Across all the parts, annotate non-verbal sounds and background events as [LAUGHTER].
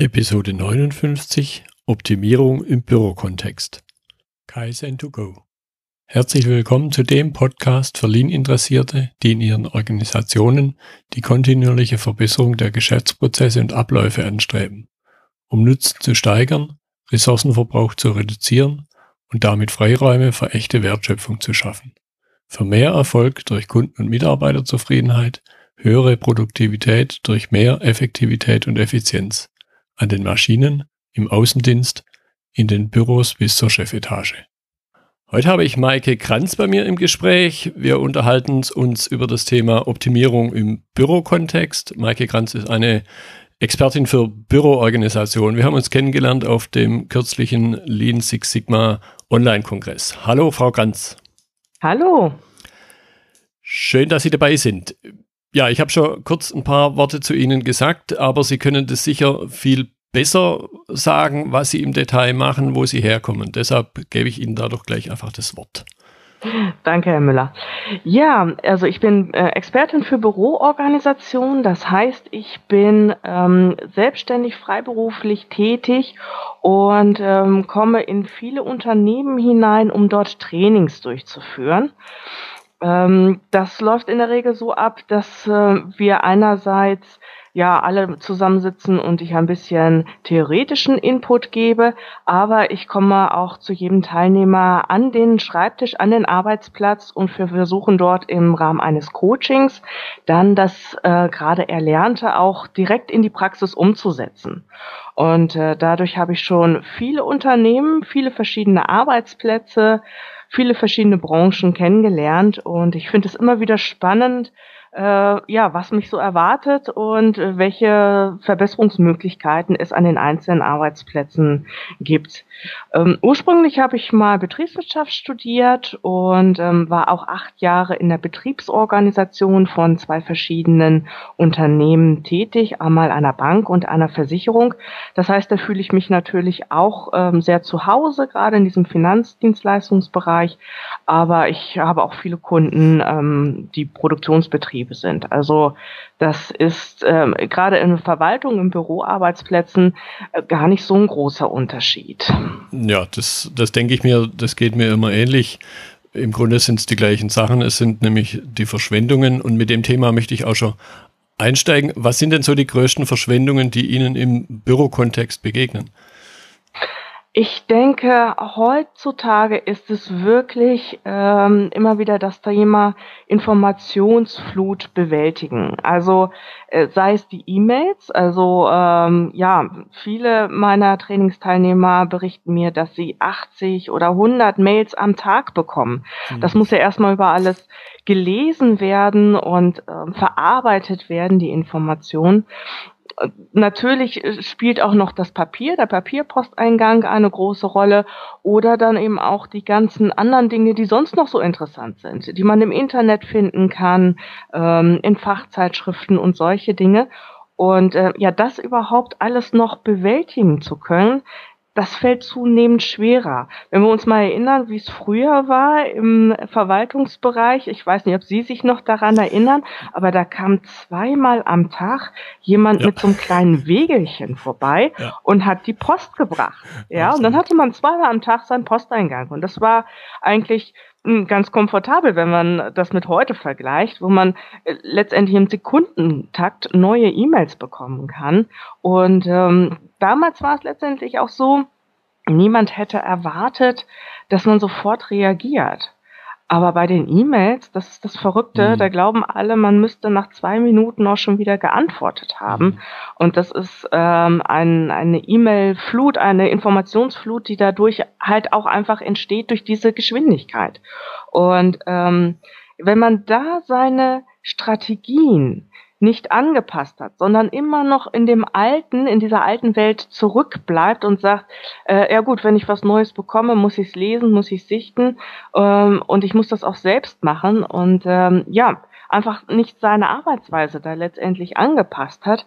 Episode 59 Optimierung im Bürokontext. Kaizen2Go. Herzlich willkommen zu dem Podcast für Lean-Interessierte, die in ihren Organisationen die kontinuierliche Verbesserung der Geschäftsprozesse und Abläufe anstreben, um Nutzen zu steigern, Ressourcenverbrauch zu reduzieren und damit Freiräume für echte Wertschöpfung zu schaffen. Für mehr Erfolg durch Kunden- und Mitarbeiterzufriedenheit, höhere Produktivität durch mehr Effektivität und Effizienz an den Maschinen, im Außendienst, in den Büros bis zur Chefetage. Heute habe ich Maike Kranz bei mir im Gespräch. Wir unterhalten uns über das Thema Optimierung im Bürokontext. Maike Kranz ist eine Expertin für Büroorganisation. Wir haben uns kennengelernt auf dem kürzlichen Lean Six Sigma Online-Kongress. Hallo, Frau Kranz. Hallo. Schön, dass Sie dabei sind. Ja, ich habe schon kurz ein paar Worte zu Ihnen gesagt, aber Sie können das sicher viel besser sagen, was Sie im Detail machen, wo Sie herkommen. Deshalb gebe ich Ihnen da doch gleich einfach das Wort. Danke, Herr Müller. Ja, also ich bin äh, Expertin für Büroorganisation. Das heißt, ich bin ähm, selbstständig freiberuflich tätig und ähm, komme in viele Unternehmen hinein, um dort Trainings durchzuführen. Ähm, das läuft in der Regel so ab, dass äh, wir einerseits ja alle zusammensitzen und ich ein bisschen theoretischen Input gebe, aber ich komme auch zu jedem Teilnehmer an den Schreibtisch, an den Arbeitsplatz und wir versuchen dort im Rahmen eines Coachings dann das äh, gerade Erlernte auch direkt in die Praxis umzusetzen. Und äh, dadurch habe ich schon viele Unternehmen, viele verschiedene Arbeitsplätze, viele verschiedene Branchen kennengelernt und ich finde es immer wieder spannend, äh, ja, was mich so erwartet und äh, welche Verbesserungsmöglichkeiten es an den einzelnen Arbeitsplätzen gibt. Ähm, ursprünglich habe ich mal Betriebswirtschaft studiert und ähm, war auch acht Jahre in der Betriebsorganisation von zwei verschiedenen Unternehmen tätig, einmal einer Bank und einer Versicherung. Das heißt, da fühle ich mich natürlich auch ähm, sehr zu Hause, gerade in diesem Finanzdienstleistungsbereich. Aber ich habe auch viele Kunden, ähm, die Produktionsbetriebe Betriebe sind. Also das ist ähm, gerade in Verwaltung, in Büroarbeitsplätzen äh, gar nicht so ein großer Unterschied. Ja, das, das denke ich mir, das geht mir immer ähnlich. Im Grunde sind es die gleichen Sachen. Es sind nämlich die Verschwendungen und mit dem Thema möchte ich auch schon einsteigen. Was sind denn so die größten Verschwendungen, die Ihnen im Bürokontext begegnen? Ich denke, heutzutage ist es wirklich ähm, immer wieder das Thema Informationsflut bewältigen. Also äh, sei es die E-Mails, also ähm, ja, viele meiner Trainingsteilnehmer berichten mir, dass sie 80 oder 100 Mails am Tag bekommen. Mhm. Das muss ja erstmal über alles gelesen werden und äh, verarbeitet werden, die Information natürlich äh, spielt auch noch das Papier, der Papierposteingang eine große Rolle oder dann eben auch die ganzen anderen Dinge, die sonst noch so interessant sind, die man im Internet finden kann, ähm, in Fachzeitschriften und solche Dinge. Und äh, ja, das überhaupt alles noch bewältigen zu können, das fällt zunehmend schwerer. Wenn wir uns mal erinnern, wie es früher war im Verwaltungsbereich, ich weiß nicht, ob Sie sich noch daran erinnern, aber da kam zweimal am Tag jemand ja. mit so einem kleinen Wegelchen vorbei ja. und hat die Post gebracht. Ja, und dann hatte man zweimal am Tag seinen Posteingang. Und das war eigentlich ganz komfortabel, wenn man das mit heute vergleicht, wo man äh, letztendlich im Sekundentakt neue E-Mails bekommen kann. Und ähm, damals war es letztendlich auch so, niemand hätte erwartet, dass man sofort reagiert. Aber bei den E-Mails, das ist das Verrückte, mhm. da glauben alle, man müsste nach zwei Minuten auch schon wieder geantwortet haben. Mhm. Und das ist ähm, ein, eine E-Mail-Flut, eine Informationsflut, die dadurch halt auch einfach entsteht durch diese Geschwindigkeit. Und ähm, wenn man da seine Strategien nicht angepasst hat, sondern immer noch in dem alten, in dieser alten Welt zurückbleibt und sagt, äh, ja gut, wenn ich was Neues bekomme, muss ich es lesen, muss ich sichten ähm, und ich muss das auch selbst machen. Und ähm, ja, einfach nicht seine Arbeitsweise da letztendlich angepasst hat,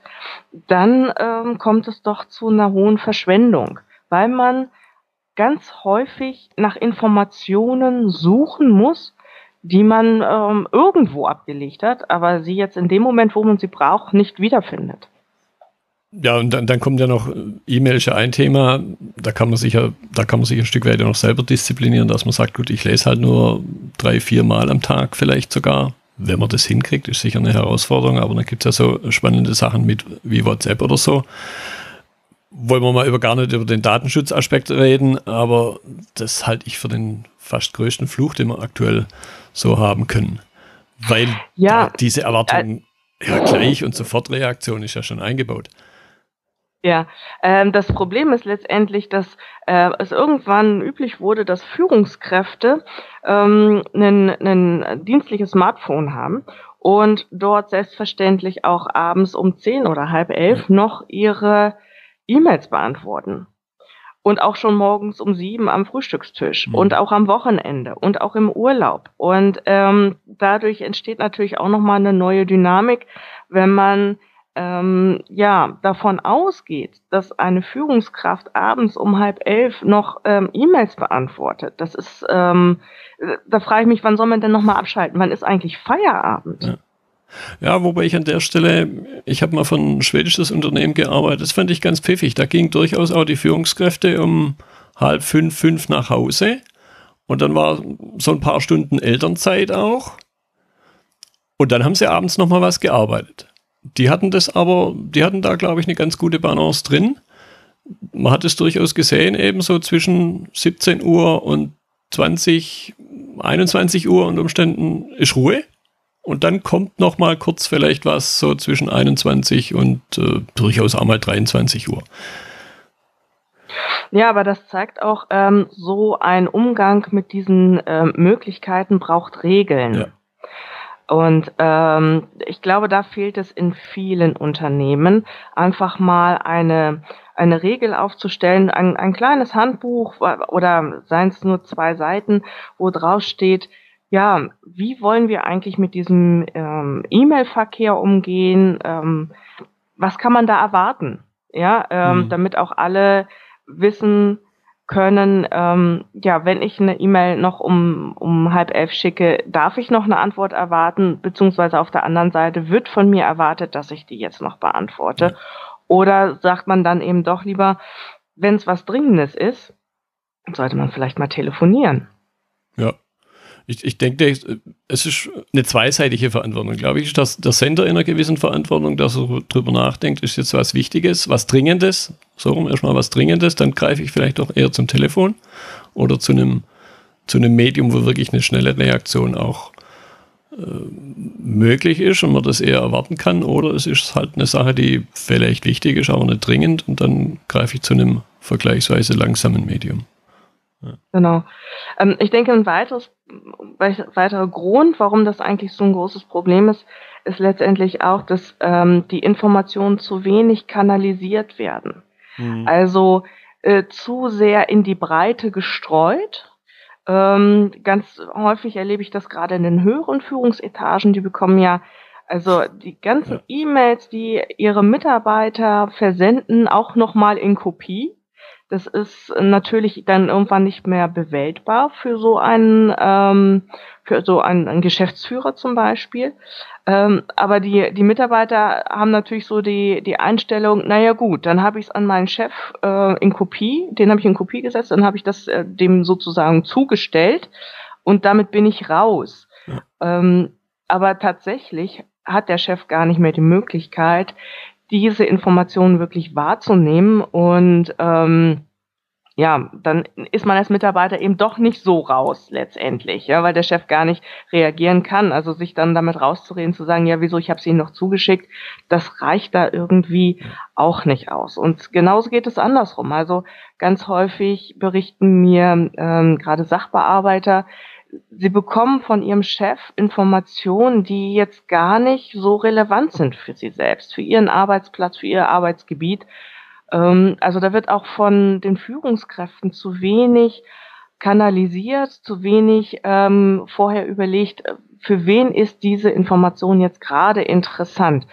dann ähm, kommt es doch zu einer hohen Verschwendung, weil man ganz häufig nach Informationen suchen muss, die man ähm, irgendwo abgelegt hat, aber sie jetzt in dem Moment, wo man sie braucht, nicht wiederfindet. Ja, und dann, dann kommt ja noch E-Mail ist ja ein Thema. Da kann man sich ja, da kann man sich ein Stück weit noch selber disziplinieren, dass man sagt, gut, ich lese halt nur drei, vier Mal am Tag vielleicht sogar. Wenn man das hinkriegt, ist sicher eine Herausforderung, aber dann gibt es ja so spannende Sachen mit wie WhatsApp oder so. Wollen wir mal über gar nicht über den Datenschutzaspekt reden, aber das halte ich für den fast größten Fluch, den wir aktuell so haben können. Weil ja, diese Erwartung äh, ja gleich und Sofortreaktion ist ja schon eingebaut. Ja, ähm, das Problem ist letztendlich, dass äh, es irgendwann üblich wurde, dass Führungskräfte ähm, ein dienstliches Smartphone haben und dort selbstverständlich auch abends um zehn oder halb elf noch ihre E-Mails beantworten. Und auch schon morgens um sieben am Frühstückstisch mhm. und auch am Wochenende und auch im Urlaub. Und ähm, dadurch entsteht natürlich auch nochmal eine neue Dynamik, wenn man ähm, ja davon ausgeht, dass eine Führungskraft abends um halb elf noch ähm, E-Mails beantwortet. Das ist, ähm, da frage ich mich, wann soll man denn nochmal abschalten? Wann ist eigentlich Feierabend? Ja. Ja, wobei ich an der Stelle, ich habe mal für ein schwedisches Unternehmen gearbeitet, das fand ich ganz pfiffig. Da ging durchaus auch die Führungskräfte um halb fünf, fünf nach Hause. Und dann war so ein paar Stunden Elternzeit auch. Und dann haben sie abends nochmal was gearbeitet. Die hatten das aber, die hatten da, glaube ich, eine ganz gute Balance drin. Man hat es durchaus gesehen, eben so zwischen 17 Uhr und 20, 21 Uhr und Umständen ist Ruhe. Und dann kommt noch mal kurz vielleicht was so zwischen 21 und äh, durchaus auch mal 23 Uhr. Ja, aber das zeigt auch, ähm, so ein Umgang mit diesen ähm, Möglichkeiten braucht Regeln. Ja. Und ähm, ich glaube, da fehlt es in vielen Unternehmen, einfach mal eine, eine Regel aufzustellen, ein, ein kleines Handbuch oder seien es nur zwei Seiten, wo drauf steht, ja, wie wollen wir eigentlich mit diesem ähm, E-Mail-Verkehr umgehen? Ähm, was kann man da erwarten? Ja, ähm, mhm. damit auch alle wissen, können, ähm, ja, wenn ich eine E-Mail noch um, um halb elf schicke, darf ich noch eine Antwort erwarten, beziehungsweise auf der anderen Seite wird von mir erwartet, dass ich die jetzt noch beantworte. Oder sagt man dann eben doch lieber, wenn es was Dringendes ist, sollte man vielleicht mal telefonieren. Ja, ich, ich denke, es ist eine zweiseitige Verantwortung, glaube ich. Dass der Sender in einer gewissen Verantwortung, dass er darüber nachdenkt, ist jetzt was Wichtiges, was Dringendes, so rum erstmal was Dringendes, dann greife ich vielleicht auch eher zum Telefon oder zu einem, zu einem Medium, wo wirklich eine schnelle Reaktion auch äh, möglich ist und man das eher erwarten kann. Oder es ist halt eine Sache, die vielleicht wichtig ist, aber nicht dringend und dann greife ich zu einem vergleichsweise langsamen Medium. Genau. Ähm, ich denke, ein weiteres, weiterer Grund, warum das eigentlich so ein großes Problem ist, ist letztendlich auch, dass ähm, die Informationen zu wenig kanalisiert werden. Mhm. Also äh, zu sehr in die Breite gestreut. Ähm, ganz häufig erlebe ich das gerade in den höheren Führungsetagen, die bekommen ja also die ganzen ja. E-Mails, die ihre Mitarbeiter versenden, auch nochmal in Kopie. Das ist natürlich dann irgendwann nicht mehr bewältbar für so einen, ähm, für so einen, einen Geschäftsführer zum Beispiel. Ähm, aber die, die Mitarbeiter haben natürlich so die, die Einstellung, naja gut, dann habe ich es an meinen Chef äh, in Kopie, den habe ich in Kopie gesetzt, dann habe ich das äh, dem sozusagen zugestellt und damit bin ich raus. Ja. Ähm, aber tatsächlich hat der Chef gar nicht mehr die Möglichkeit, diese Informationen wirklich wahrzunehmen und ähm, ja, dann ist man als Mitarbeiter eben doch nicht so raus letztendlich, ja, weil der Chef gar nicht reagieren kann. Also sich dann damit rauszureden, zu sagen, ja, wieso, ich habe es Ihnen noch zugeschickt, das reicht da irgendwie auch nicht aus. Und genauso geht es andersrum. Also ganz häufig berichten mir ähm, gerade Sachbearbeiter, sie bekommen von ihrem Chef Informationen, die jetzt gar nicht so relevant sind für sie selbst, für ihren Arbeitsplatz, für ihr Arbeitsgebiet. Ähm, also da wird auch von den Führungskräften zu wenig kanalisiert, zu wenig ähm, vorher überlegt, für wen ist diese Information jetzt gerade interessant.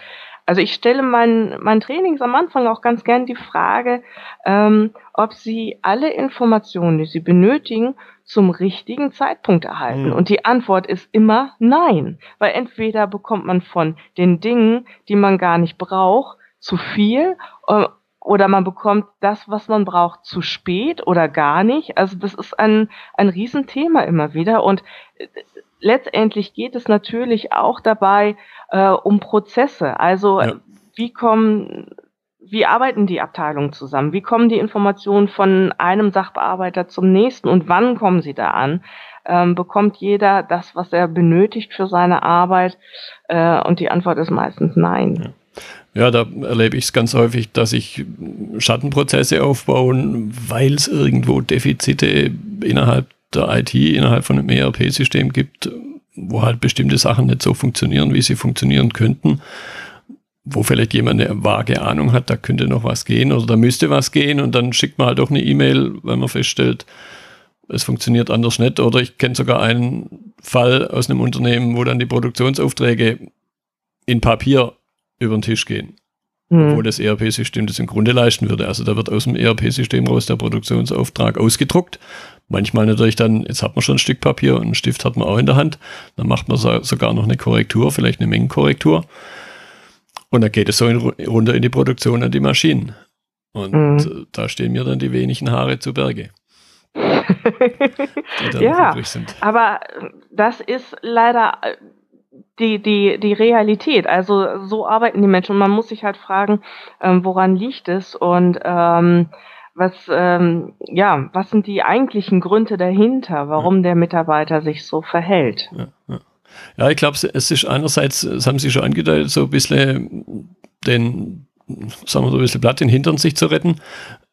Also ich stelle meinen, meinen Trainings am Anfang auch ganz gern die Frage, ähm, ob sie alle Informationen, die sie benötigen, zum richtigen Zeitpunkt erhalten. Mhm. Und die Antwort ist immer nein, weil entweder bekommt man von den Dingen, die man gar nicht braucht, zu viel äh, oder man bekommt das, was man braucht, zu spät oder gar nicht. Also das ist ein, ein Riesenthema immer wieder. Und äh, letztendlich geht es natürlich auch dabei äh, um Prozesse. Also ja. wie kommen wie arbeiten die Abteilungen zusammen? Wie kommen die Informationen von einem Sachbearbeiter zum nächsten und wann kommen sie da an? Ähm, bekommt jeder das, was er benötigt für seine Arbeit? Äh, und die Antwort ist meistens nein. Ja. Ja da erlebe ich es ganz häufig, dass sich Schattenprozesse aufbauen, weil es irgendwo Defizite innerhalb der IT, innerhalb von einem ERP-System gibt, wo halt bestimmte Sachen nicht so funktionieren, wie sie funktionieren könnten wo vielleicht jemand eine vage Ahnung hat, da könnte noch was gehen oder da müsste was gehen und dann schickt man halt doch eine E-Mail, weil man feststellt, es funktioniert anders nicht. Oder ich kenne sogar einen Fall aus einem Unternehmen, wo dann die Produktionsaufträge in Papier über den Tisch gehen, mhm. wo das ERP-System das im Grunde leisten würde. Also da wird aus dem ERP-System raus der Produktionsauftrag ausgedruckt. Manchmal natürlich dann, jetzt hat man schon ein Stück Papier und einen Stift hat man auch in der Hand. Dann macht man sogar noch eine Korrektur, vielleicht eine Mengenkorrektur. Und dann geht es so in, runter in die Produktion an die Maschinen. Und mhm. da stehen mir dann die wenigen Haare zu Berge. [LAUGHS] ja, aber das ist leider äh, die, die, die Realität. Also so arbeiten die Menschen und man muss sich halt fragen, ähm, woran liegt es und ähm, was, ähm, ja, was sind die eigentlichen Gründe dahinter, warum ja. der Mitarbeiter sich so verhält? Ja, ja. Ja, ich glaube, es ist einerseits, das haben Sie schon angedeutet, so ein bisschen den, sagen wir so ein bisschen Blatt in den Hintern sich zu retten,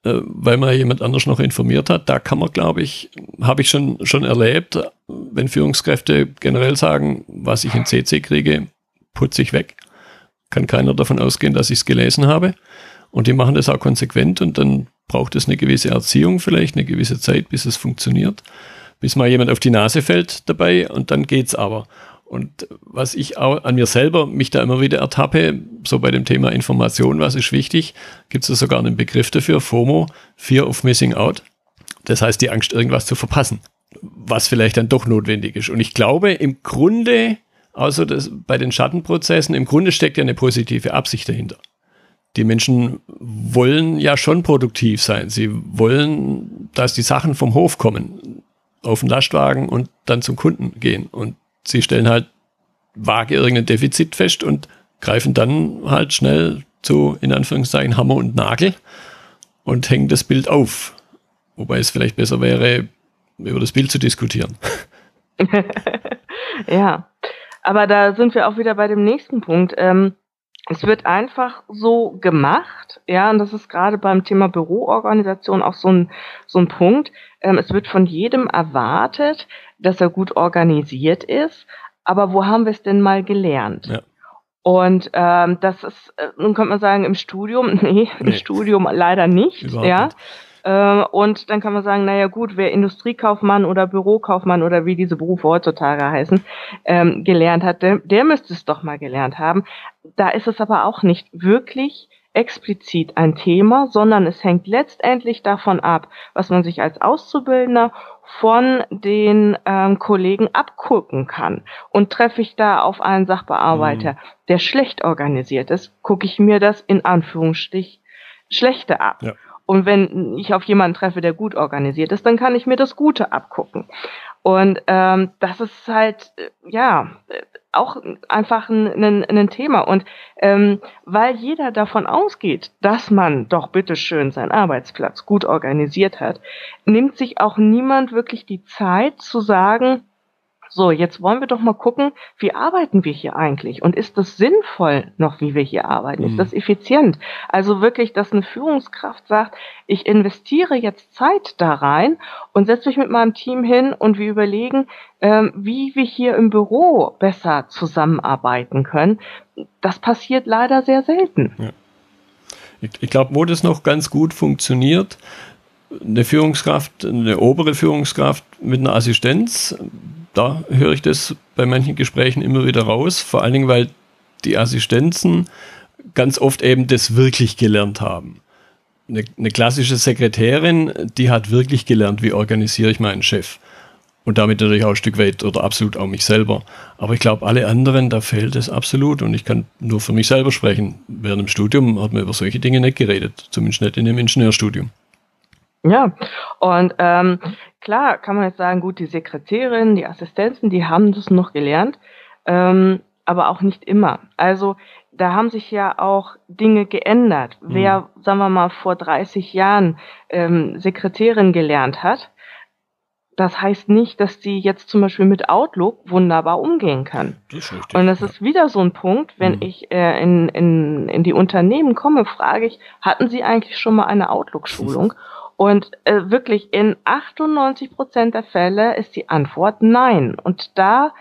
äh, weil man jemand anders noch informiert hat. Da kann man, glaube ich, habe ich schon, schon erlebt, wenn Führungskräfte generell sagen, was ich in CC kriege, putze ich weg. Kann keiner davon ausgehen, dass ich es gelesen habe. Und die machen das auch konsequent und dann braucht es eine gewisse Erziehung, vielleicht eine gewisse Zeit, bis es funktioniert bis mal jemand auf die Nase fällt dabei und dann geht's aber. Und was ich auch an mir selber mich da immer wieder ertappe, so bei dem Thema Information, was ist wichtig, gibt es sogar einen Begriff dafür, FOMO, Fear of Missing Out. Das heißt, die Angst, irgendwas zu verpassen, was vielleicht dann doch notwendig ist. Und ich glaube, im Grunde, außer das, bei den Schattenprozessen, im Grunde steckt ja eine positive Absicht dahinter. Die Menschen wollen ja schon produktiv sein. Sie wollen, dass die Sachen vom Hof kommen auf den Lastwagen und dann zum Kunden gehen. Und sie stellen halt vage irgendein Defizit fest und greifen dann halt schnell zu, in Anführungszeichen, Hammer und Nagel und hängen das Bild auf. Wobei es vielleicht besser wäre, über das Bild zu diskutieren. [LAUGHS] ja, aber da sind wir auch wieder bei dem nächsten Punkt. Ähm, es wird einfach so gemacht, ja, und das ist gerade beim Thema Büroorganisation auch so ein, so ein Punkt. Ähm, es wird von jedem erwartet, dass er gut organisiert ist, aber wo haben wir es denn mal gelernt? Ja. Und ähm, das ist, äh, nun könnte man sagen, im Studium, nee, [LAUGHS] nee. im Studium leider nicht, Überhaupt ja. Nicht. Äh, und dann kann man sagen, naja gut, wer Industriekaufmann oder Bürokaufmann oder wie diese Berufe heutzutage heißen, ähm, gelernt hat, der, der müsste es doch mal gelernt haben. Da ist es aber auch nicht wirklich explizit ein Thema, sondern es hängt letztendlich davon ab, was man sich als Auszubildender von den ähm, Kollegen abgucken kann. Und treffe ich da auf einen Sachbearbeiter, mhm. der schlecht organisiert ist, gucke ich mir das in Anführungsstrich schlechte ab. Ja. Und wenn ich auf jemanden treffe, der gut organisiert ist, dann kann ich mir das Gute abgucken. Und ähm, das ist halt, äh, ja, auch einfach ein, ein, ein Thema. Und ähm, weil jeder davon ausgeht, dass man doch bitteschön seinen Arbeitsplatz gut organisiert hat, nimmt sich auch niemand wirklich die Zeit zu sagen, so, jetzt wollen wir doch mal gucken, wie arbeiten wir hier eigentlich? Und ist das sinnvoll noch, wie wir hier arbeiten? Ist mhm. das effizient? Also wirklich, dass eine Führungskraft sagt, ich investiere jetzt Zeit da rein und setze mich mit meinem Team hin und wir überlegen, ähm, wie wir hier im Büro besser zusammenarbeiten können. Das passiert leider sehr selten. Ja. Ich, ich glaube, wo das noch ganz gut funktioniert, eine Führungskraft, eine obere Führungskraft mit einer Assistenz, da höre ich das bei manchen Gesprächen immer wieder raus, vor allen Dingen, weil die Assistenzen ganz oft eben das wirklich gelernt haben. Eine, eine klassische Sekretärin, die hat wirklich gelernt, wie organisiere ich meinen Chef. und damit natürlich auch ein Stück weit oder absolut auch mich selber. Aber ich glaube, alle anderen, da fehlt es absolut. Und ich kann nur für mich selber sprechen. Während dem Studium hat man über solche Dinge nicht geredet, zumindest nicht in dem Ingenieurstudium. Ja, und ähm, klar kann man jetzt sagen, gut, die Sekretärin, die Assistenzen, die haben das noch gelernt, ähm, aber auch nicht immer. Also da haben sich ja auch Dinge geändert. Mhm. Wer, sagen wir mal, vor 30 Jahren ähm, Sekretärin gelernt hat, das heißt nicht, dass die jetzt zum Beispiel mit Outlook wunderbar umgehen kann. Das richtig, und das ja. ist wieder so ein Punkt, wenn mhm. ich äh, in, in, in die Unternehmen komme, frage ich, hatten Sie eigentlich schon mal eine Outlook-Schulung? Und äh, wirklich in 98 Prozent der Fälle ist die Antwort nein. Und da,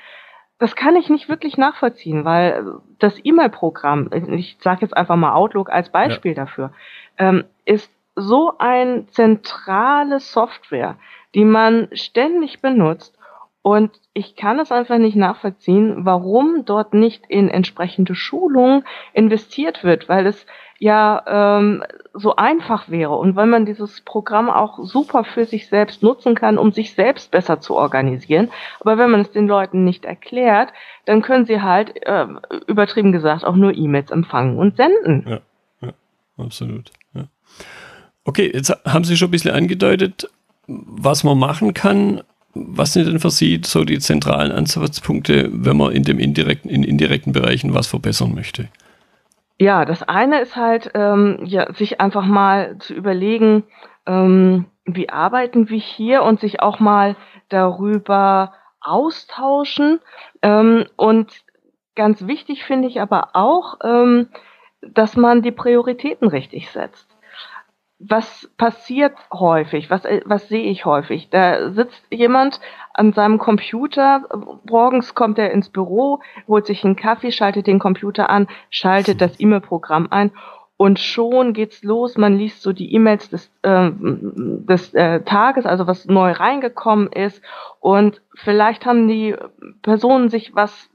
das kann ich nicht wirklich nachvollziehen, weil das E-Mail-Programm, ich sage jetzt einfach mal Outlook als Beispiel ja. dafür, ähm, ist so ein zentrale Software, die man ständig benutzt. Und ich kann es einfach nicht nachvollziehen, warum dort nicht in entsprechende Schulungen investiert wird, weil es ja ähm, so einfach wäre und weil man dieses Programm auch super für sich selbst nutzen kann, um sich selbst besser zu organisieren. Aber wenn man es den Leuten nicht erklärt, dann können sie halt, äh, übertrieben gesagt, auch nur E-Mails empfangen und senden. Ja, ja absolut. Ja. Okay, jetzt haben Sie schon ein bisschen angedeutet, was man machen kann. Was sind denn für Sie so die zentralen Ansatzpunkte, wenn man in dem indirekten, in indirekten Bereichen was verbessern möchte? Ja, das eine ist halt, ähm, ja, sich einfach mal zu überlegen, ähm, wie arbeiten wir hier und sich auch mal darüber austauschen. Ähm, und ganz wichtig finde ich aber auch, ähm, dass man die Prioritäten richtig setzt was passiert häufig? Was, äh, was sehe ich häufig? Da sitzt jemand an seinem Computer, morgens kommt er ins Büro, holt sich einen Kaffee, schaltet den Computer an, schaltet das E-Mail-Programm ein und schon geht's los. Man liest so die E-Mails des, äh, des äh, Tages, also was neu reingekommen ist. Und vielleicht haben die Personen sich was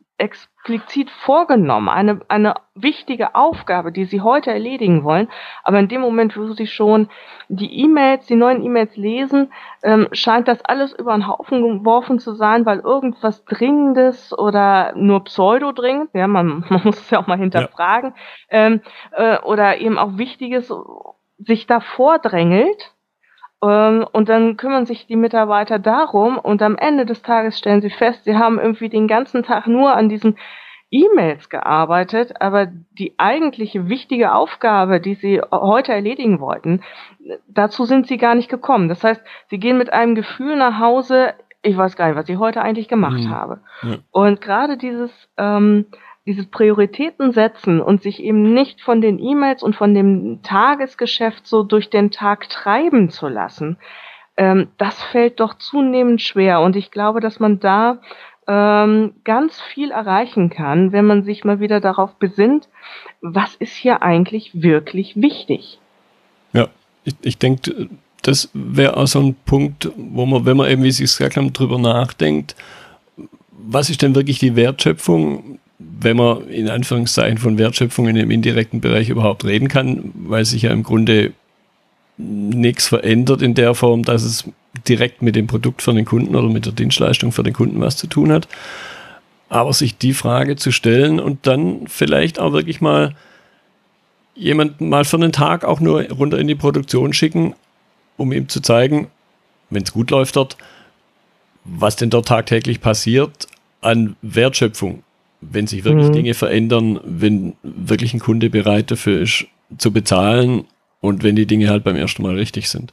explizit vorgenommen, eine, eine wichtige Aufgabe, die sie heute erledigen wollen. Aber in dem Moment, wo sie schon die E-Mails, die neuen E-Mails lesen, ähm, scheint das alles über den Haufen geworfen zu sein, weil irgendwas Dringendes oder nur pseudo-dringend, ja, man, [LAUGHS] man muss es ja auch mal hinterfragen, ja. ähm, äh, oder eben auch Wichtiges sich da vordrängelt und dann kümmern sich die Mitarbeiter darum und am Ende des Tages stellen sie fest, sie haben irgendwie den ganzen Tag nur an diesen E-Mails gearbeitet, aber die eigentliche wichtige Aufgabe, die sie heute erledigen wollten, dazu sind sie gar nicht gekommen. Das heißt, sie gehen mit einem Gefühl nach Hause, ich weiß gar nicht, was ich heute eigentlich gemacht mhm. habe. Ja. Und gerade dieses ähm, dieses Prioritäten setzen und sich eben nicht von den E-Mails und von dem Tagesgeschäft so durch den Tag treiben zu lassen, ähm, das fällt doch zunehmend schwer. Und ich glaube, dass man da ähm, ganz viel erreichen kann, wenn man sich mal wieder darauf besinnt, was ist hier eigentlich wirklich wichtig. Ja, ich, ich denke, das wäre auch so ein Punkt, wo man, wenn man eben, wie Sie es gesagt haben, drüber nachdenkt, was ist denn wirklich die Wertschöpfung, wenn man in Anführungszeichen von Wertschöpfung in dem indirekten Bereich überhaupt reden kann, weil sich ja im Grunde nichts verändert in der Form, dass es direkt mit dem Produkt für den Kunden oder mit der Dienstleistung für den Kunden was zu tun hat. Aber sich die Frage zu stellen und dann vielleicht auch wirklich mal jemanden mal für einen Tag auch nur runter in die Produktion schicken, um ihm zu zeigen, wenn es gut läuft dort, was denn dort tagtäglich passiert an Wertschöpfung wenn sich wirklich mhm. Dinge verändern, wenn wirklich ein Kunde bereit dafür ist zu bezahlen und wenn die Dinge halt beim ersten Mal richtig sind.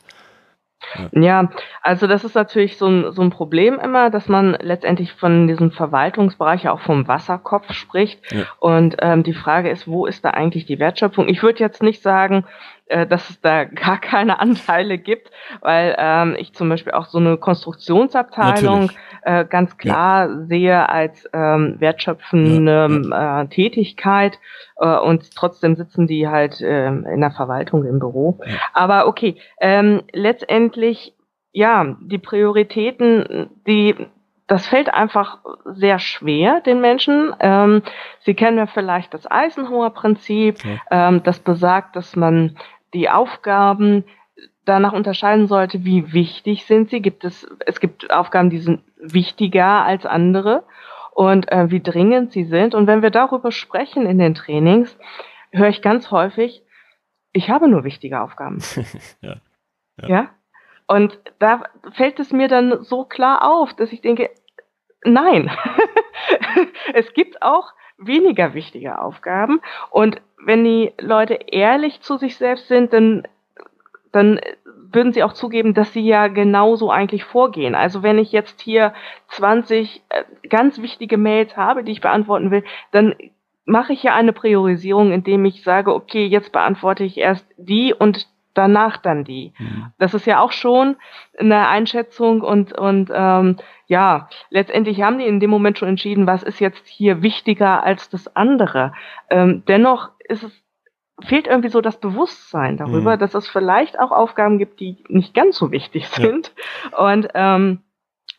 Ja. ja, also das ist natürlich so ein, so ein Problem immer, dass man letztendlich von diesem Verwaltungsbereich auch vom Wasserkopf spricht. Ja. Und ähm, die Frage ist, wo ist da eigentlich die Wertschöpfung? Ich würde jetzt nicht sagen, äh, dass es da gar keine Anteile gibt, weil ähm, ich zum Beispiel auch so eine Konstruktionsabteilung äh, ganz klar ja. sehe als ähm, wertschöpfende ja. Äh, Tätigkeit äh, und trotzdem sitzen die halt äh, in der Verwaltung im Büro. Ja. Aber okay, ähm, letztendlich ja, die Prioritäten, die das fällt einfach sehr schwer den Menschen. Ähm, Sie kennen ja vielleicht das Eisenhower Prinzip, ja. ähm, das besagt, dass man die Aufgaben danach unterscheiden sollte, wie wichtig sind sie. Gibt es, es gibt Aufgaben, die sind wichtiger als andere und äh, wie dringend sie sind. Und wenn wir darüber sprechen in den Trainings, höre ich ganz häufig, ich habe nur wichtige Aufgaben. [LAUGHS] ja. ja. ja. Und da fällt es mir dann so klar auf, dass ich denke, nein, [LAUGHS] es gibt auch weniger wichtige Aufgaben. Und wenn die Leute ehrlich zu sich selbst sind, dann, dann würden sie auch zugeben, dass sie ja genauso eigentlich vorgehen. Also wenn ich jetzt hier 20 äh, ganz wichtige Mails habe, die ich beantworten will, dann mache ich ja eine Priorisierung, indem ich sage, okay, jetzt beantworte ich erst die und danach dann die. Mhm. Das ist ja auch schon eine Einschätzung und, und ähm, ja, letztendlich haben die in dem Moment schon entschieden, was ist jetzt hier wichtiger als das andere. Ähm, dennoch ist es fehlt irgendwie so das Bewusstsein darüber, mhm. dass es vielleicht auch Aufgaben gibt, die nicht ganz so wichtig sind. Ja. Und ähm,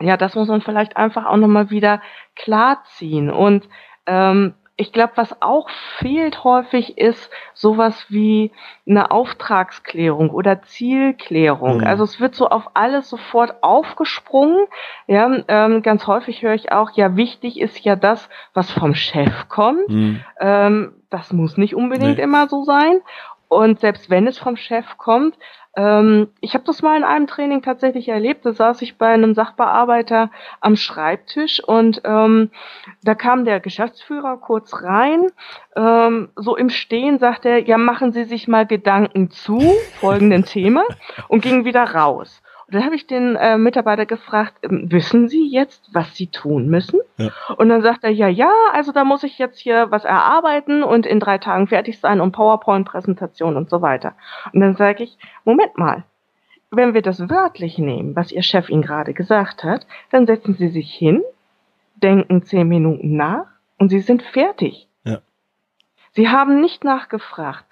ja, das muss man vielleicht einfach auch nochmal wieder klarziehen. Und ähm, ich glaube, was auch fehlt häufig ist sowas wie eine Auftragsklärung oder Zielklärung. Mhm. Also es wird so auf alles sofort aufgesprungen. Ja, ähm, ganz häufig höre ich auch, ja, wichtig ist ja das, was vom Chef kommt. Mhm. Ähm, das muss nicht unbedingt nee. immer so sein. Und selbst wenn es vom Chef kommt, ähm, ich habe das mal in einem Training tatsächlich erlebt. Da saß ich bei einem Sachbearbeiter am Schreibtisch und ähm, da kam der Geschäftsführer kurz rein. Ähm, so im Stehen sagt er, ja, machen Sie sich mal Gedanken zu folgenden Thema und ging wieder raus. Dann habe ich den äh, Mitarbeiter gefragt, ähm, wissen Sie jetzt, was Sie tun müssen? Ja. Und dann sagt er, ja, ja, also da muss ich jetzt hier was erarbeiten und in drei Tagen fertig sein und PowerPoint-Präsentation und so weiter. Und dann sage ich, Moment mal, wenn wir das wörtlich nehmen, was Ihr Chef Ihnen gerade gesagt hat, dann setzen Sie sich hin, denken zehn Minuten nach und Sie sind fertig. Ja. Sie haben nicht nachgefragt,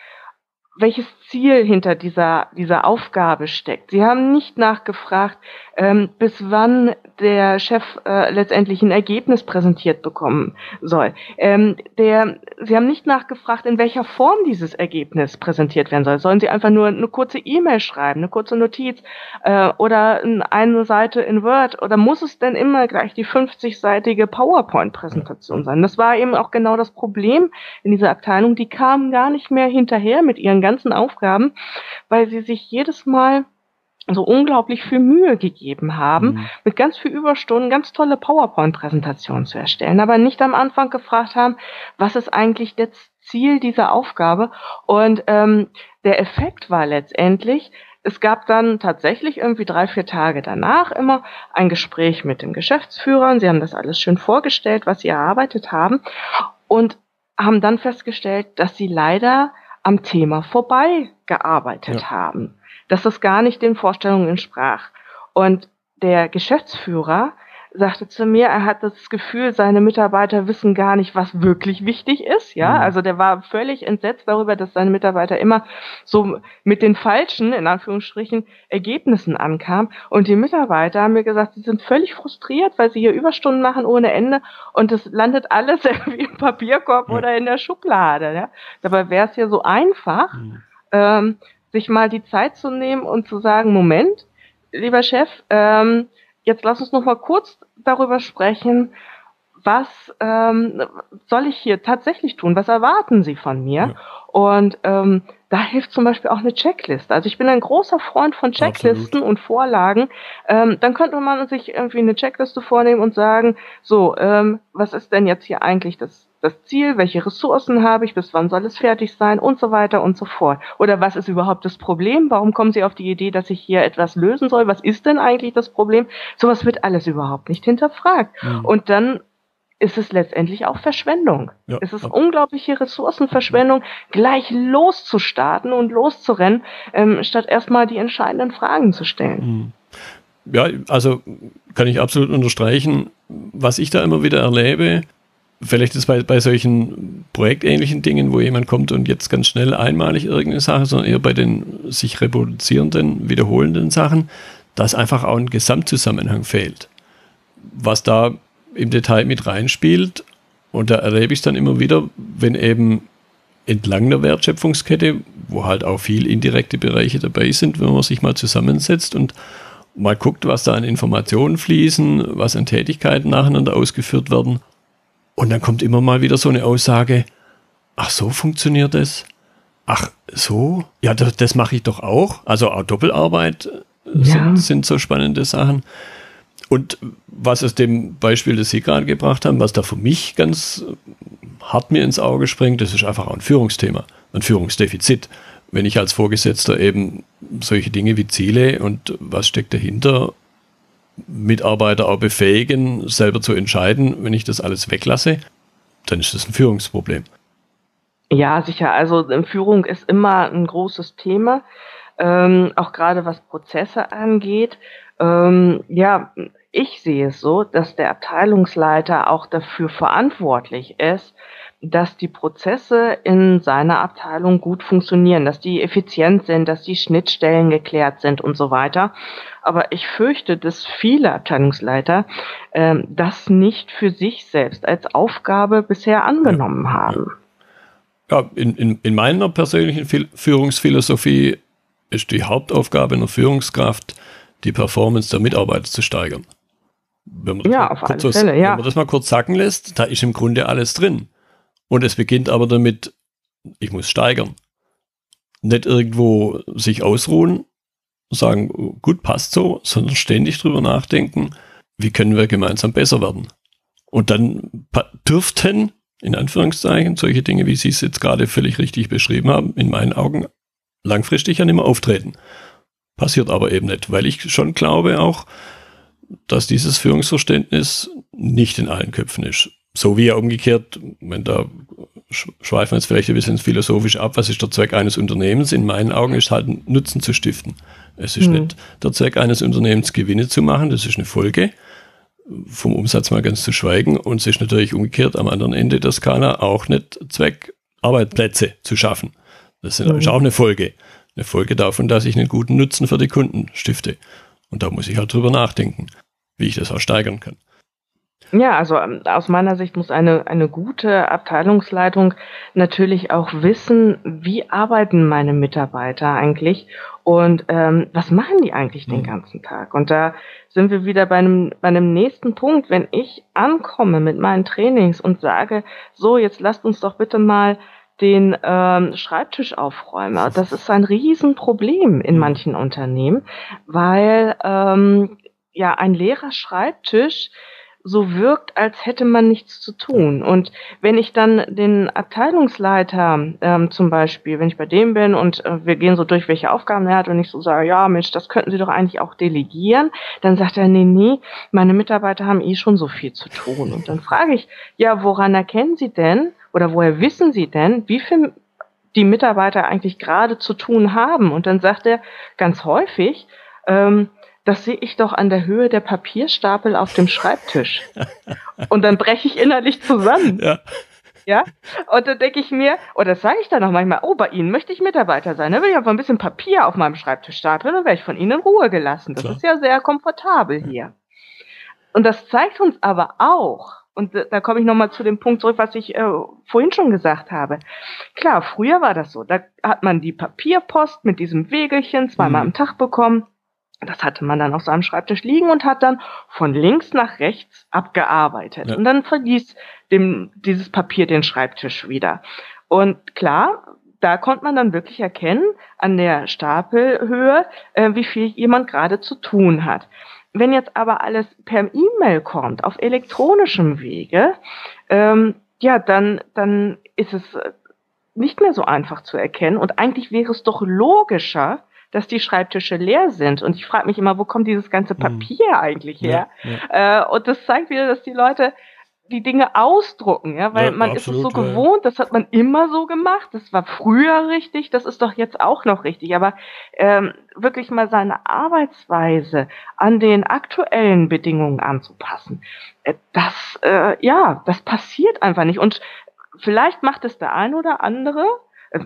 welches Ziel hinter dieser, dieser Aufgabe steckt. Sie haben nicht nachgefragt, ähm, bis wann der Chef äh, letztendlich ein Ergebnis präsentiert bekommen soll. Ähm, der, Sie haben nicht nachgefragt, in welcher Form dieses Ergebnis präsentiert werden soll. Sollen Sie einfach nur eine kurze E-Mail schreiben, eine kurze Notiz äh, oder eine Seite in Word oder muss es denn immer gleich die 50-seitige PowerPoint-Präsentation sein? Das war eben auch genau das Problem in dieser Abteilung. Die kamen gar nicht mehr hinterher mit ihren ganzen Aufgaben, weil sie sich jedes Mal so unglaublich viel Mühe gegeben haben, mhm. mit ganz viel Überstunden ganz tolle PowerPoint-Präsentationen zu erstellen, aber nicht am Anfang gefragt haben, was ist eigentlich das Ziel dieser Aufgabe? Und ähm, der Effekt war letztendlich, es gab dann tatsächlich irgendwie drei, vier Tage danach immer ein Gespräch mit den Geschäftsführern. Sie haben das alles schön vorgestellt, was sie erarbeitet haben und haben dann festgestellt, dass sie leider am Thema vorbei gearbeitet ja. haben dass das gar nicht den Vorstellungen entsprach. Und der Geschäftsführer sagte zu mir, er hat das Gefühl, seine Mitarbeiter wissen gar nicht, was wirklich wichtig ist. Ja, mhm. also der war völlig entsetzt darüber, dass seine Mitarbeiter immer so mit den falschen, in Anführungsstrichen, Ergebnissen ankamen. Und die Mitarbeiter haben mir gesagt, sie sind völlig frustriert, weil sie hier Überstunden machen ohne Ende und es landet alles [LAUGHS] irgendwie im Papierkorb ja. oder in der Schublade. Ja? Dabei wäre es ja so einfach. Mhm. Ähm, sich mal die Zeit zu nehmen und zu sagen, Moment, lieber Chef, ähm, jetzt lass uns noch mal kurz darüber sprechen, was ähm, soll ich hier tatsächlich tun? Was erwarten Sie von mir? Ja. Und ähm, da hilft zum Beispiel auch eine Checkliste. Also ich bin ein großer Freund von Checklisten Absolut. und Vorlagen. Ähm, dann könnte man sich irgendwie eine Checkliste vornehmen und sagen, so, ähm, was ist denn jetzt hier eigentlich das das Ziel, welche Ressourcen habe ich, bis wann soll es fertig sein und so weiter und so fort. Oder was ist überhaupt das Problem? Warum kommen Sie auf die Idee, dass ich hier etwas lösen soll? Was ist denn eigentlich das Problem? Sowas wird alles überhaupt nicht hinterfragt. Mhm. Und dann ist es letztendlich auch Verschwendung. Ja. Es ist unglaubliche Ressourcenverschwendung, gleich loszustarten und loszurennen, ähm, statt erstmal die entscheidenden Fragen zu stellen. Mhm. Ja, also kann ich absolut unterstreichen. Was ich da immer wieder erlebe, Vielleicht ist bei, bei solchen projektähnlichen Dingen, wo jemand kommt und jetzt ganz schnell einmalig irgendeine Sache, sondern eher bei den sich reproduzierenden, wiederholenden Sachen, dass einfach auch ein Gesamtzusammenhang fehlt. Was da im Detail mit reinspielt, und da erlebe ich es dann immer wieder, wenn eben entlang der Wertschöpfungskette, wo halt auch viel indirekte Bereiche dabei sind, wenn man sich mal zusammensetzt und mal guckt, was da an Informationen fließen, was an Tätigkeiten nacheinander ausgeführt werden. Und dann kommt immer mal wieder so eine Aussage, ach so funktioniert es. Ach so, ja, das, das mache ich doch auch. Also auch Doppelarbeit äh, ja. sind, sind so spannende Sachen. Und was aus dem Beispiel, das Sie gerade gebracht haben, was da für mich ganz hart mir ins Auge springt, das ist einfach auch ein Führungsthema, ein Führungsdefizit. Wenn ich als Vorgesetzter eben solche Dinge wie Ziele und was steckt dahinter, Mitarbeiter auch befähigen, selber zu entscheiden, wenn ich das alles weglasse, dann ist das ein Führungsproblem. Ja, sicher. Also Führung ist immer ein großes Thema, ähm, auch gerade was Prozesse angeht. Ähm, ja, ich sehe es so, dass der Abteilungsleiter auch dafür verantwortlich ist, dass die Prozesse in seiner Abteilung gut funktionieren, dass die effizient sind, dass die Schnittstellen geklärt sind und so weiter. Aber ich fürchte, dass viele Abteilungsleiter ähm, das nicht für sich selbst als Aufgabe bisher angenommen haben. Ja, in, in, in meiner persönlichen Führungsphilosophie ist die Hauptaufgabe einer Führungskraft, die Performance der Mitarbeiter zu steigern. Wenn man, ja, auf alle Fälle, ja. wenn man das mal kurz sacken lässt, da ist im Grunde alles drin. Und es beginnt aber damit, ich muss steigern. Nicht irgendwo sich ausruhen, sagen, gut, passt so, sondern ständig drüber nachdenken, wie können wir gemeinsam besser werden. Und dann dürften, in Anführungszeichen, solche Dinge, wie Sie es jetzt gerade völlig richtig beschrieben haben, in meinen Augen langfristig ja nicht mehr auftreten. Passiert aber eben nicht, weil ich schon glaube auch, dass dieses Führungsverständnis nicht in allen Köpfen ist. So wie ja umgekehrt, wenn da schweifen wir jetzt vielleicht ein bisschen philosophisch ab, was ist der Zweck eines Unternehmens? In meinen Augen ist halt Nutzen zu stiften. Es ist mhm. nicht der Zweck eines Unternehmens, Gewinne zu machen, das ist eine Folge, vom Umsatz mal ganz zu schweigen. Und es ist natürlich umgekehrt am anderen Ende der Skala auch nicht Zweck, Arbeitsplätze zu schaffen. Das ist mhm. auch eine Folge. Eine Folge davon, dass ich einen guten Nutzen für die Kunden stifte. Und da muss ich halt drüber nachdenken, wie ich das auch steigern kann. Ja, also ähm, aus meiner Sicht muss eine, eine gute Abteilungsleitung natürlich auch wissen, wie arbeiten meine Mitarbeiter eigentlich und ähm, was machen die eigentlich den mhm. ganzen Tag. Und da sind wir wieder bei einem, bei einem nächsten Punkt. Wenn ich ankomme mit meinen Trainings und sage, so, jetzt lasst uns doch bitte mal den ähm, Schreibtisch aufräumen. Das ist ein Riesenproblem in mhm. manchen Unternehmen, weil ähm, ja ein leerer Schreibtisch so wirkt, als hätte man nichts zu tun. Und wenn ich dann den Abteilungsleiter ähm, zum Beispiel, wenn ich bei dem bin und äh, wir gehen so durch, welche Aufgaben er hat und ich so sage, ja Mensch, das könnten Sie doch eigentlich auch delegieren, dann sagt er, nee, nee, meine Mitarbeiter haben eh schon so viel zu tun. Und dann frage ich, ja, woran erkennen Sie denn oder woher wissen Sie denn, wie viel die Mitarbeiter eigentlich gerade zu tun haben? Und dann sagt er ganz häufig, ähm, das sehe ich doch an der Höhe der Papierstapel auf dem Schreibtisch. Und dann breche ich innerlich zusammen. Ja. Ja? Und dann denke ich mir, oder das sage ich dann auch manchmal, oh, bei Ihnen möchte ich Mitarbeiter sein. Da will ich einfach ein bisschen Papier auf meinem Schreibtisch stapeln, dann wäre ich von Ihnen in Ruhe gelassen. Das Klar. ist ja sehr komfortabel hier. Und das zeigt uns aber auch, und da komme ich nochmal zu dem Punkt zurück, was ich äh, vorhin schon gesagt habe. Klar, früher war das so. Da hat man die Papierpost mit diesem Wegelchen zweimal mhm. am Tag bekommen. Das hatte man dann auf seinem Schreibtisch liegen und hat dann von links nach rechts abgearbeitet. Ja. Und dann verließ dem, dieses Papier den Schreibtisch wieder. Und klar, da konnte man dann wirklich erkennen an der Stapelhöhe, äh, wie viel jemand gerade zu tun hat. Wenn jetzt aber alles per E-Mail kommt, auf elektronischem Wege, ähm, ja, dann, dann ist es nicht mehr so einfach zu erkennen. Und eigentlich wäre es doch logischer, dass die Schreibtische leer sind. Und ich frage mich immer, wo kommt dieses ganze hm. Papier hm. eigentlich her? Ja, ja. Äh, und das zeigt wieder, dass die Leute die Dinge ausdrucken, ja, weil ja, man absolut, ist es so gewohnt, das hat man immer so gemacht, das war früher richtig, das ist doch jetzt auch noch richtig, aber ähm, wirklich mal seine Arbeitsweise an den aktuellen Bedingungen anzupassen, äh, das, äh, ja, das passiert einfach nicht und vielleicht macht es der ein oder andere,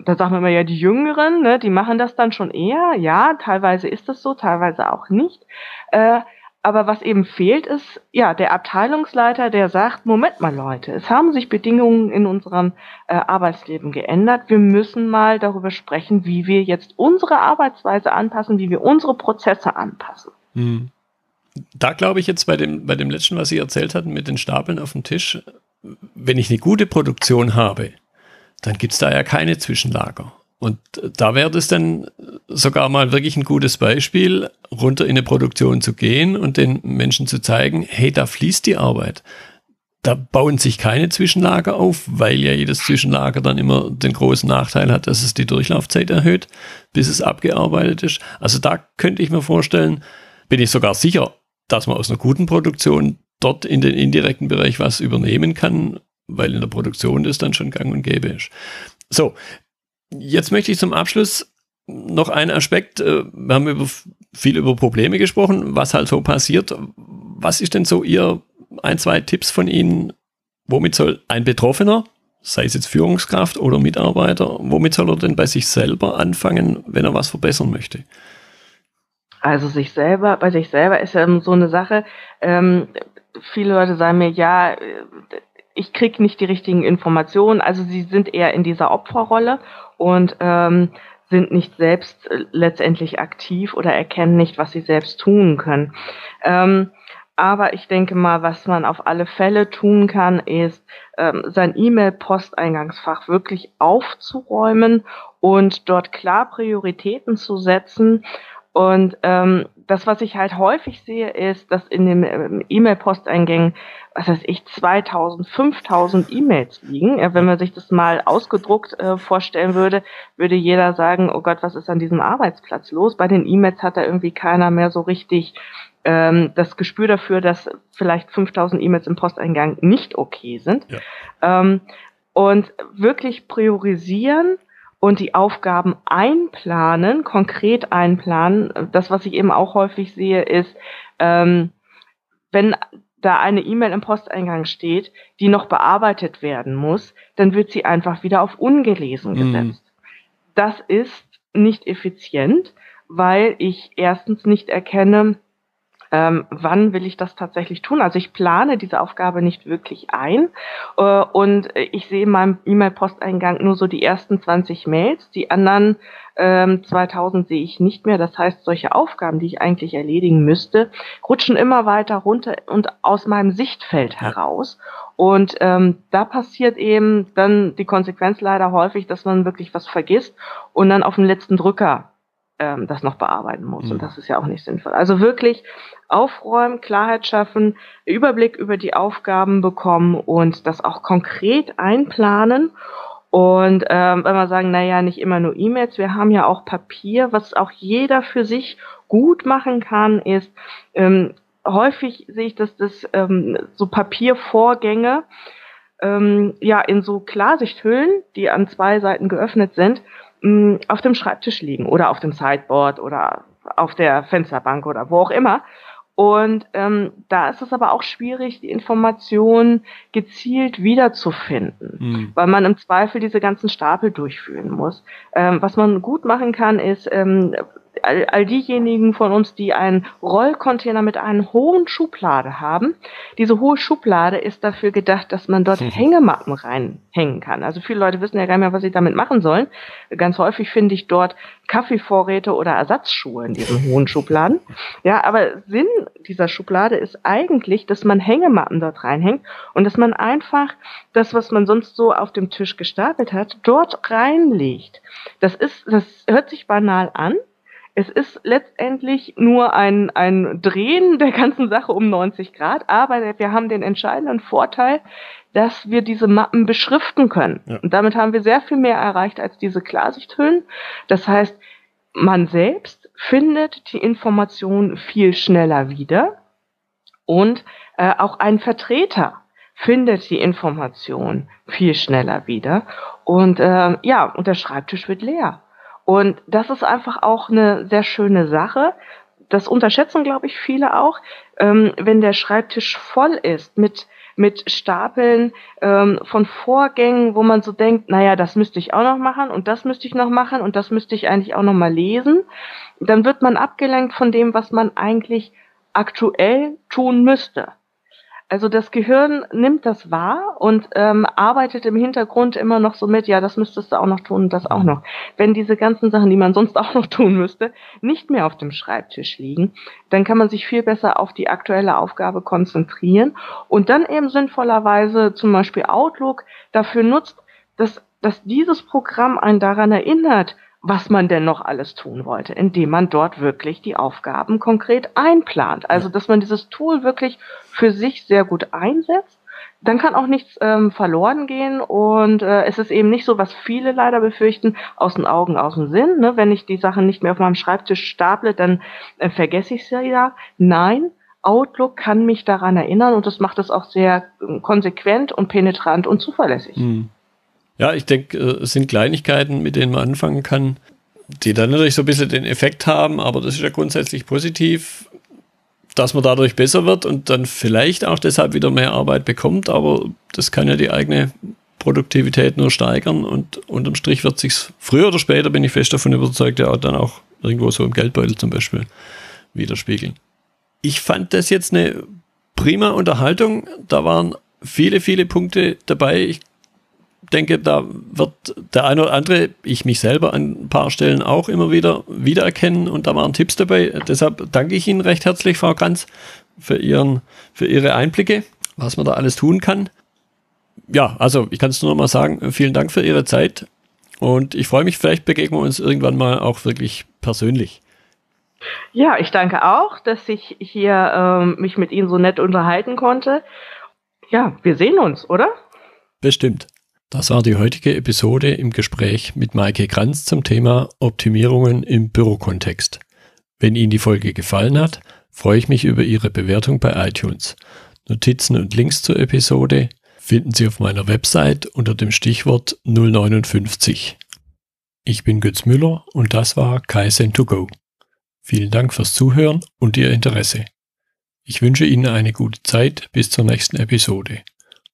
da sagen wir immer ja, die Jüngeren, ne, die machen das dann schon eher. Ja, teilweise ist das so, teilweise auch nicht. Äh, aber was eben fehlt, ist ja der Abteilungsleiter, der sagt, Moment mal Leute, es haben sich Bedingungen in unserem äh, Arbeitsleben geändert. Wir müssen mal darüber sprechen, wie wir jetzt unsere Arbeitsweise anpassen, wie wir unsere Prozesse anpassen. Hm. Da glaube ich jetzt bei dem, bei dem letzten, was Sie erzählt hatten, mit den Stapeln auf dem Tisch, wenn ich eine gute Produktion habe, dann gibt es da ja keine Zwischenlager. Und da wäre es dann sogar mal wirklich ein gutes Beispiel, runter in eine Produktion zu gehen und den Menschen zu zeigen, hey, da fließt die Arbeit. Da bauen sich keine Zwischenlager auf, weil ja jedes Zwischenlager dann immer den großen Nachteil hat, dass es die Durchlaufzeit erhöht, bis es abgearbeitet ist. Also da könnte ich mir vorstellen, bin ich sogar sicher, dass man aus einer guten Produktion dort in den indirekten Bereich was übernehmen kann, weil in der Produktion das dann schon gang und gäbe ist. So, Jetzt möchte ich zum Abschluss noch einen Aspekt. Äh, wir haben über, viel über Probleme gesprochen, was halt so passiert. Was ist denn so Ihr ein, zwei Tipps von Ihnen? Womit soll ein Betroffener, sei es jetzt Führungskraft oder Mitarbeiter, womit soll er denn bei sich selber anfangen, wenn er was verbessern möchte? Also sich selber, bei sich selber ist ja so eine Sache. Ähm, viele Leute sagen mir, ja, ich kriege nicht die richtigen Informationen. Also sie sind eher in dieser Opferrolle und ähm, sind nicht selbst äh, letztendlich aktiv oder erkennen nicht, was sie selbst tun können. Ähm, aber ich denke mal, was man auf alle Fälle tun kann, ist, ähm, sein E-Mail-Posteingangsfach wirklich aufzuräumen und dort klar Prioritäten zu setzen und ähm, das, was ich halt häufig sehe, ist, dass in den ähm, E-Mail-Posteingängen, was weiß ich, 2000, 5000 E-Mails liegen. Ja, wenn man sich das mal ausgedruckt äh, vorstellen würde, würde jeder sagen, oh Gott, was ist an diesem Arbeitsplatz los? Bei den E-Mails hat da irgendwie keiner mehr so richtig ähm, das Gespür dafür, dass vielleicht 5000 E-Mails im Posteingang nicht okay sind. Ja. Ähm, und wirklich priorisieren, und die Aufgaben einplanen, konkret einplanen. Das, was ich eben auch häufig sehe, ist, ähm, wenn da eine E-Mail im Posteingang steht, die noch bearbeitet werden muss, dann wird sie einfach wieder auf ungelesen mhm. gesetzt. Mm. Das ist nicht effizient, weil ich erstens nicht erkenne, ähm, wann will ich das tatsächlich tun. Also ich plane diese Aufgabe nicht wirklich ein äh, und ich sehe in meinem E-Mail-Posteingang nur so die ersten 20 Mails, die anderen ähm, 2000 sehe ich nicht mehr. Das heißt, solche Aufgaben, die ich eigentlich erledigen müsste, rutschen immer weiter runter und aus meinem Sichtfeld heraus. Und ähm, da passiert eben dann die Konsequenz leider häufig, dass man wirklich was vergisst und dann auf den letzten Drücker ähm, das noch bearbeiten muss. Mhm. Und das ist ja auch nicht sinnvoll. Also wirklich aufräumen, Klarheit schaffen, Überblick über die Aufgaben bekommen und das auch konkret einplanen. Und ähm, wenn wir sagen, naja, nicht immer nur E-Mails, wir haben ja auch Papier, was auch jeder für sich gut machen kann, ist, ähm, häufig sehe ich, dass das ähm, so Papiervorgänge ähm, ja in so Klarsichthüllen, die an zwei Seiten geöffnet sind, mh, auf dem Schreibtisch liegen oder auf dem Sideboard oder auf der Fensterbank oder wo auch immer. Und ähm, da ist es aber auch schwierig, die Informationen gezielt wiederzufinden, mhm. weil man im Zweifel diese ganzen Stapel durchführen muss. Ähm, was man gut machen kann, ist ähm, all, all diejenigen von uns, die einen Rollcontainer mit einer hohen Schublade haben. Diese hohe Schublade ist dafür gedacht, dass man dort. [LAUGHS] Hängemappen reinhängen kann. Also viele Leute wissen ja gar nicht mehr, was sie damit machen sollen. Ganz häufig finde ich dort Kaffeevorräte oder Ersatzschuhe in diesen hohen Schubladen. Ja, aber Sinn dieser Schublade ist eigentlich, dass man Hängemappen dort reinhängt und dass man einfach das, was man sonst so auf dem Tisch gestapelt hat, dort reinlegt. Das ist, das hört sich banal an, es ist letztendlich nur ein, ein Drehen der ganzen Sache um 90 Grad, aber wir haben den entscheidenden Vorteil, dass wir diese Mappen beschriften können. Ja. Und damit haben wir sehr viel mehr erreicht als diese Klarsichthüllen. Das heißt, man selbst findet die Information viel schneller wieder und äh, auch ein Vertreter findet die Information viel schneller wieder und äh, ja, und der Schreibtisch wird leer. Und das ist einfach auch eine sehr schöne Sache. Das unterschätzen, glaube ich, viele auch. Ähm, wenn der Schreibtisch voll ist mit mit Stapeln ähm, von Vorgängen, wo man so denkt, naja, das müsste ich auch noch machen und das müsste ich noch machen und das müsste ich eigentlich auch noch mal lesen, dann wird man abgelenkt von dem, was man eigentlich aktuell tun müsste. Also das Gehirn nimmt das wahr und ähm, arbeitet im Hintergrund immer noch so mit, ja, das müsstest du auch noch tun und das auch noch. Wenn diese ganzen Sachen, die man sonst [LAUGHS] auch noch tun müsste, nicht mehr auf dem Schreibtisch liegen, dann kann man sich viel besser auf die aktuelle Aufgabe konzentrieren und dann eben sinnvollerweise zum Beispiel Outlook dafür nutzt, dass, dass dieses Programm einen daran erinnert, was man denn noch alles tun wollte, indem man dort wirklich die Aufgaben konkret einplant. Also, dass man dieses Tool wirklich für sich sehr gut einsetzt. Dann kann auch nichts ähm, verloren gehen und äh, es ist eben nicht so, was viele leider befürchten, aus den Augen, aus dem Sinn. Ne? Wenn ich die Sachen nicht mehr auf meinem Schreibtisch staple, dann äh, vergesse ich sie ja. Nein, Outlook kann mich daran erinnern und das macht es auch sehr äh, konsequent und penetrant und zuverlässig. Hm. Ja, ich denke, äh, es sind Kleinigkeiten, mit denen man anfangen kann, die dann natürlich so ein bisschen den Effekt haben, aber das ist ja grundsätzlich positiv, dass man dadurch besser wird und dann vielleicht auch deshalb wieder mehr Arbeit bekommt, aber das kann ja die eigene Produktivität nur steigern und unterm Strich wird sich früher oder später, bin ich fest davon überzeugt, ja dann auch irgendwo so im Geldbeutel zum Beispiel widerspiegeln. Ich fand das jetzt eine prima Unterhaltung. Da waren viele, viele Punkte dabei. Ich denke, da wird der eine oder andere, ich mich selber an ein paar Stellen auch immer wieder wiedererkennen und da waren Tipps dabei. Deshalb danke ich Ihnen recht herzlich, Frau Kranz, für, Ihren, für Ihre Einblicke, was man da alles tun kann. Ja, also ich kann es nur noch mal sagen, vielen Dank für Ihre Zeit und ich freue mich, vielleicht begegnen wir uns irgendwann mal auch wirklich persönlich. Ja, ich danke auch, dass ich hier ähm, mich mit Ihnen so nett unterhalten konnte. Ja, wir sehen uns, oder? Bestimmt. Das war die heutige Episode im Gespräch mit Maike Kranz zum Thema Optimierungen im Bürokontext. Wenn Ihnen die Folge gefallen hat, freue ich mich über Ihre Bewertung bei iTunes. Notizen und Links zur Episode finden Sie auf meiner Website unter dem Stichwort 059. Ich bin Götz Müller und das war Kaizen2Go. Vielen Dank fürs Zuhören und Ihr Interesse. Ich wünsche Ihnen eine gute Zeit bis zur nächsten Episode.